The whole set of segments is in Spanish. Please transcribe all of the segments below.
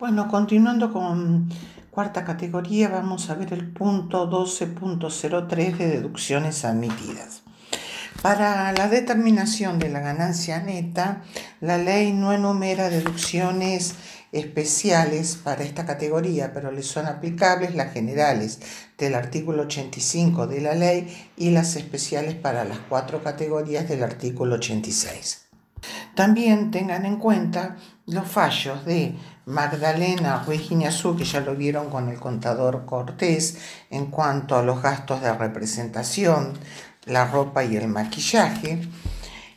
Bueno, continuando con cuarta categoría, vamos a ver el punto 12.03 de deducciones admitidas. Para la determinación de la ganancia neta, la ley no enumera deducciones especiales para esta categoría, pero le son aplicables las generales del artículo 85 de la ley y las especiales para las cuatro categorías del artículo 86. También tengan en cuenta los fallos de Magdalena Ruiz que ya lo vieron con el contador Cortés, en cuanto a los gastos de representación, la ropa y el maquillaje.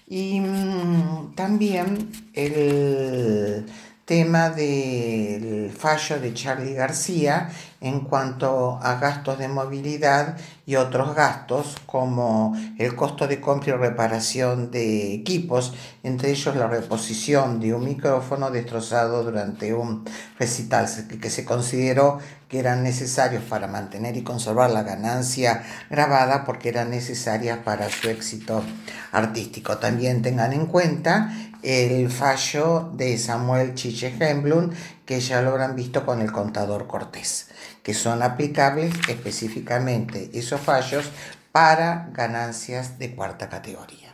Y mm, también el tema del fallo de Charlie García en cuanto a gastos de movilidad y otros gastos como el costo de compra y reparación de equipos, entre ellos la reposición de un micrófono destrozado durante un recital que se consideró que eran necesarios para mantener y conservar la ganancia grabada porque eran necesarias para su éxito artístico. También tengan en cuenta el fallo de Samuel Chiche Hemblum, que ya lo habrán visto con el contador Cortés, que son aplicables específicamente esos fallos para ganancias de cuarta categoría.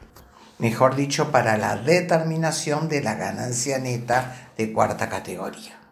Mejor dicho, para la determinación de la ganancia neta de cuarta categoría.